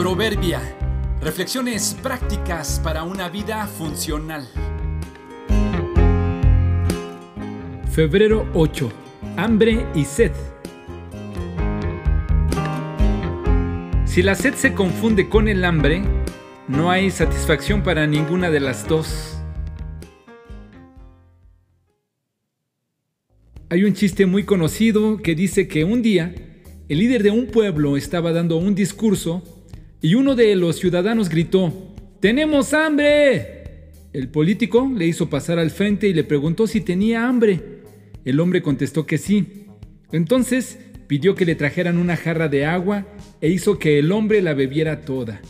Proverbia. Reflexiones prácticas para una vida funcional. Febrero 8. Hambre y sed. Si la sed se confunde con el hambre, no hay satisfacción para ninguna de las dos. Hay un chiste muy conocido que dice que un día el líder de un pueblo estaba dando un discurso y uno de los ciudadanos gritó, ¡Tenemos hambre! El político le hizo pasar al frente y le preguntó si tenía hambre. El hombre contestó que sí. Entonces pidió que le trajeran una jarra de agua e hizo que el hombre la bebiera toda.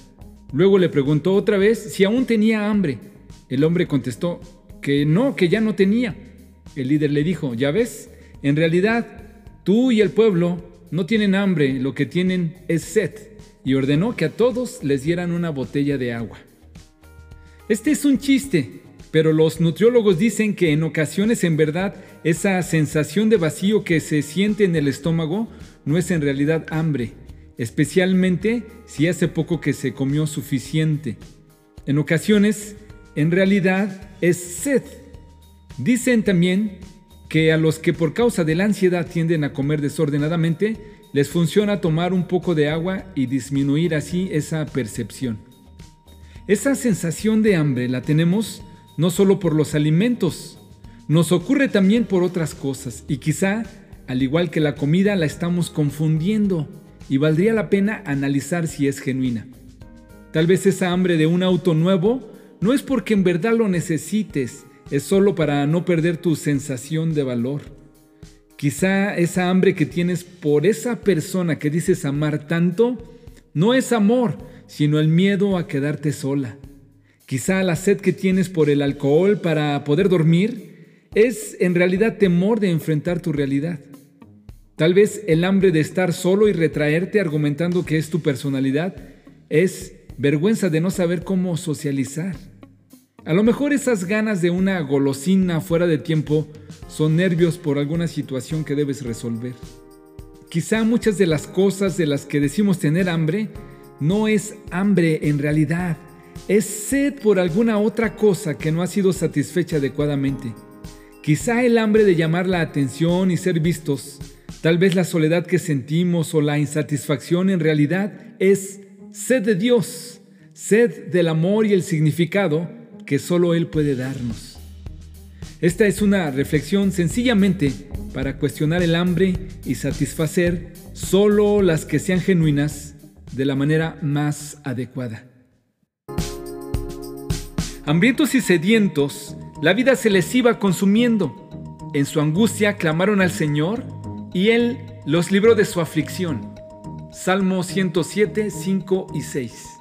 Luego le preguntó otra vez si aún tenía hambre. El hombre contestó que no, que ya no tenía. El líder le dijo, ya ves, en realidad tú y el pueblo no tienen hambre, lo que tienen es sed, y ordenó que a todos les dieran una botella de agua. Este es un chiste, pero los nutriólogos dicen que en ocasiones en verdad esa sensación de vacío que se siente en el estómago no es en realidad hambre, especialmente si hace poco que se comió suficiente. En ocasiones, en realidad es sed. Dicen también que a los que por causa de la ansiedad tienden a comer desordenadamente, les funciona tomar un poco de agua y disminuir así esa percepción. Esa sensación de hambre la tenemos no solo por los alimentos, nos ocurre también por otras cosas y quizá, al igual que la comida, la estamos confundiendo y valdría la pena analizar si es genuina. Tal vez esa hambre de un auto nuevo no es porque en verdad lo necesites, es solo para no perder tu sensación de valor. Quizá esa hambre que tienes por esa persona que dices amar tanto no es amor, sino el miedo a quedarte sola. Quizá la sed que tienes por el alcohol para poder dormir es en realidad temor de enfrentar tu realidad. Tal vez el hambre de estar solo y retraerte argumentando que es tu personalidad es vergüenza de no saber cómo socializar. A lo mejor esas ganas de una golosina fuera de tiempo son nervios por alguna situación que debes resolver. Quizá muchas de las cosas de las que decimos tener hambre no es hambre en realidad, es sed por alguna otra cosa que no ha sido satisfecha adecuadamente. Quizá el hambre de llamar la atención y ser vistos, tal vez la soledad que sentimos o la insatisfacción en realidad es sed de Dios, sed del amor y el significado que solo Él puede darnos. Esta es una reflexión sencillamente para cuestionar el hambre y satisfacer solo las que sean genuinas de la manera más adecuada. Hambrientos y sedientos, la vida se les iba consumiendo. En su angustia clamaron al Señor y Él los libró de su aflicción. Salmo 107, 5 y 6.